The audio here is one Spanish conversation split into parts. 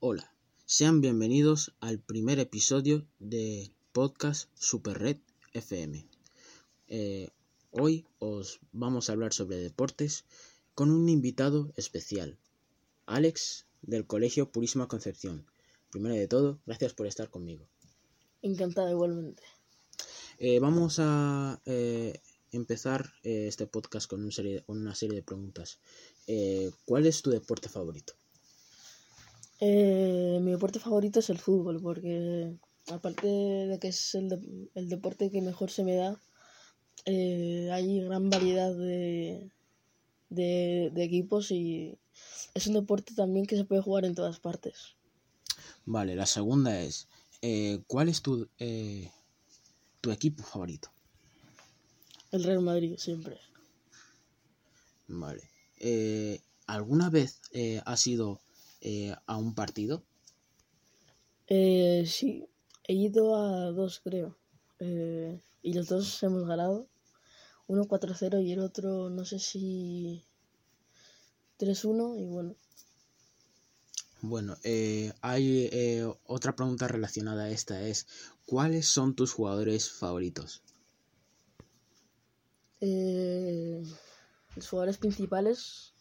Hola, sean bienvenidos al primer episodio de podcast Super Red FM. Eh, hoy os vamos a hablar sobre deportes con un invitado especial, Alex del Colegio Purísima Concepción. Primero de todo, gracias por estar conmigo. Encantada igualmente. Eh, vamos a eh, empezar este podcast con, un serie, con una serie de preguntas. ¿Cuál es tu deporte favorito? Eh, mi deporte favorito es el fútbol, porque aparte de que es el, de- el deporte que mejor se me da, eh, hay gran variedad de, de, de equipos y es un deporte también que se puede jugar en todas partes. Vale, la segunda es, eh, ¿cuál es tu, eh, tu equipo favorito? El Real Madrid siempre. Vale. Eh, ¿Alguna vez eh, has ido eh, a un partido? Eh, sí, he ido a dos creo, eh, y los dos hemos ganado. Uno 4-0 y el otro no sé si 3-1 y bueno. Bueno, eh, hay eh, otra pregunta relacionada a esta es, ¿cuáles son tus jugadores favoritos? Eh, los jugadores principales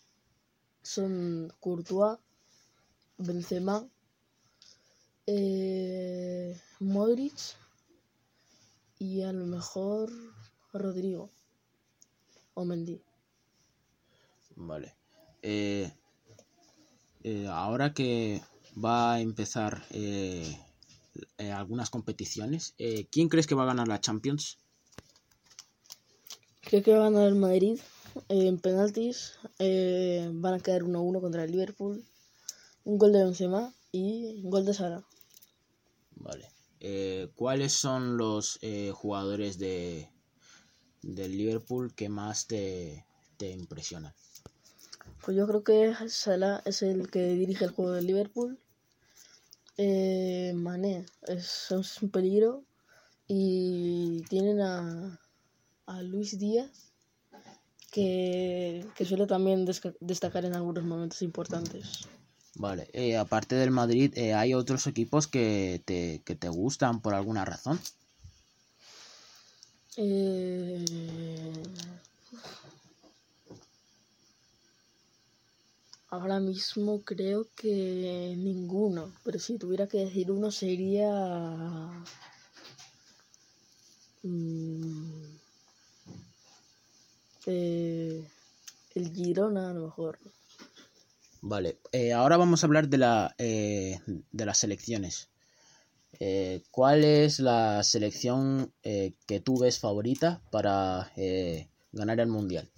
son Courtois, Benzema, eh, Modric y a lo mejor Rodrigo o Mendy. Vale. Eh, eh, ahora que va a empezar eh, algunas competiciones, ¿quién crees que va a ganar la Champions? Creo que va a ganar el Madrid en penaltis. van a quedar 1-1 contra el Liverpool. Un gol de Benzema y un gol de Sara. Vale. Eh, ¿Cuáles son los eh, jugadores de del Liverpool que más te, te impresionan? Pues yo creo que Salah es el que dirige el juego del Liverpool. Eh, Mané es, es un peligro. Y tienen a, a Luis Díaz, que, que suele también destacar en algunos momentos importantes. Vale. Eh, aparte del Madrid, eh, ¿hay otros equipos que te, que te gustan por alguna razón? Eh, ahora mismo creo que ninguno, pero si tuviera que decir uno sería mm, eh, el Girona a lo mejor. Vale, eh, ahora vamos a hablar de, la, eh, de las selecciones. Eh, ¿Cuál es la selección eh, que tú ves favorita para eh, ganar el Mundial?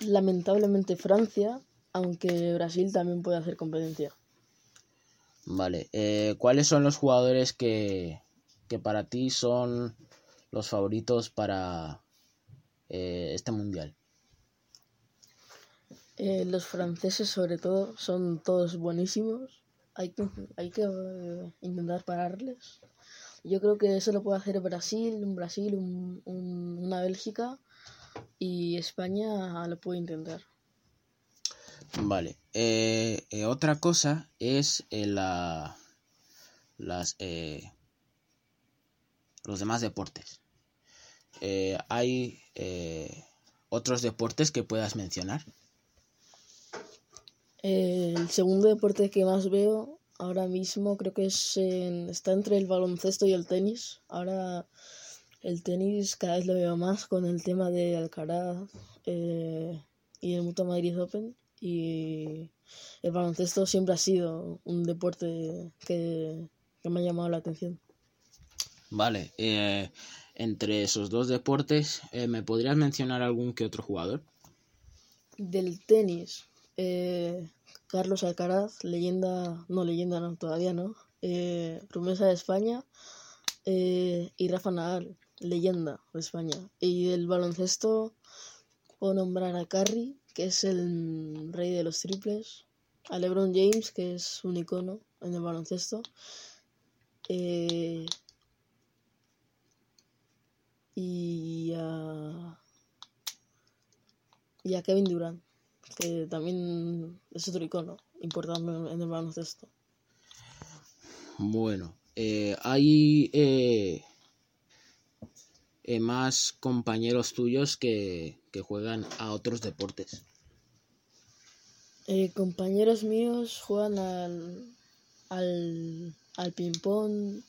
Lamentablemente Francia, aunque Brasil también puede hacer competencia. Vale, eh, ¿cuáles son los jugadores que, que para ti son los favoritos para este Mundial? Eh, los franceses, sobre todo, son todos buenísimos. Hay que, hay que eh, intentar pararles. Yo creo que eso lo puede hacer Brasil, un Brasil, un- un- una Bélgica y España lo puede intentar. Vale, eh, eh, otra cosa es eh, la, las, los demás deportes. ¿Hay otros deportes que puedas mencionar? El segundo deporte que más veo ahora mismo creo que es en- está entre el baloncesto y el tenis. Ahora el tenis cada vez lo veo más con el tema de Alcaraz eh, y el Mutua Madrid Open. Y el baloncesto siempre ha sido un deporte que, que me ha llamado la atención. Vale, eh, entre esos dos deportes, eh, ¿me podrías mencionar algún que otro jugador? Del tenis, eh, Carlos Alcaraz, leyenda, no leyenda, no, todavía no, eh, promesa de España, eh, y Rafa Nadal, leyenda de España. Y del baloncesto puedo nombrar a Curry, que es el rey de los triples, a LeBron James, que es un icono en el baloncesto, y y a Kevin Durant, que también es otro icono importante en el baloncesto. Bueno, eh, hay eh, eh, más compañeros tuyos que, que juegan a otros deportes. Eh, compañeros míos juegan al, al, al ping-pong,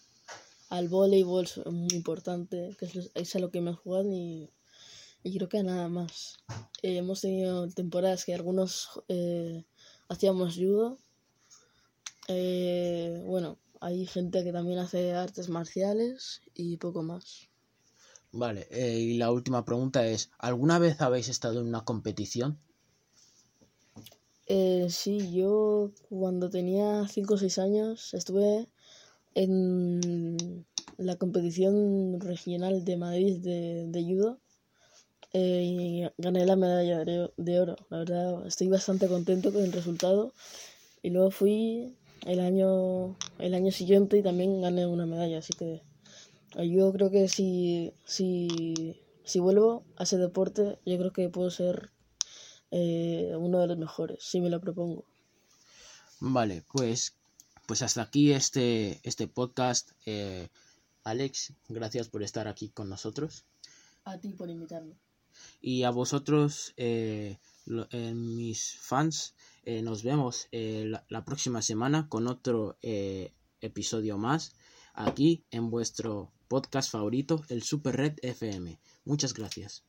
al voleibol, es muy importante, que es, es a lo que más juegan y, y creo que nada más. Eh, hemos tenido temporadas que algunos eh, hacíamos judo. Eh, bueno, hay gente que también hace artes marciales y poco más. Vale, eh, y la última pregunta es, ¿alguna vez habéis estado en una competición? Eh, sí, yo cuando tenía 5 o 6 años estuve en la competición regional de Madrid de, de judo eh, y gané la medalla de, de oro. La verdad, estoy bastante contento con el resultado. Y luego fui el año, el año siguiente y también gané una medalla. Así que yo creo que si, si, si vuelvo a ese deporte, yo creo que puedo ser eh, uno de los mejores, si me lo propongo. Vale, pues, pues hasta aquí este, este podcast. Eh, Alex, gracias por estar aquí con nosotros. A ti por invitarme. Y a vosotros, eh, mis fans, eh, nos vemos eh, la, la próxima semana con otro episodio más aquí en vuestro podcast favorito, el Super Red FM. Muchas gracias.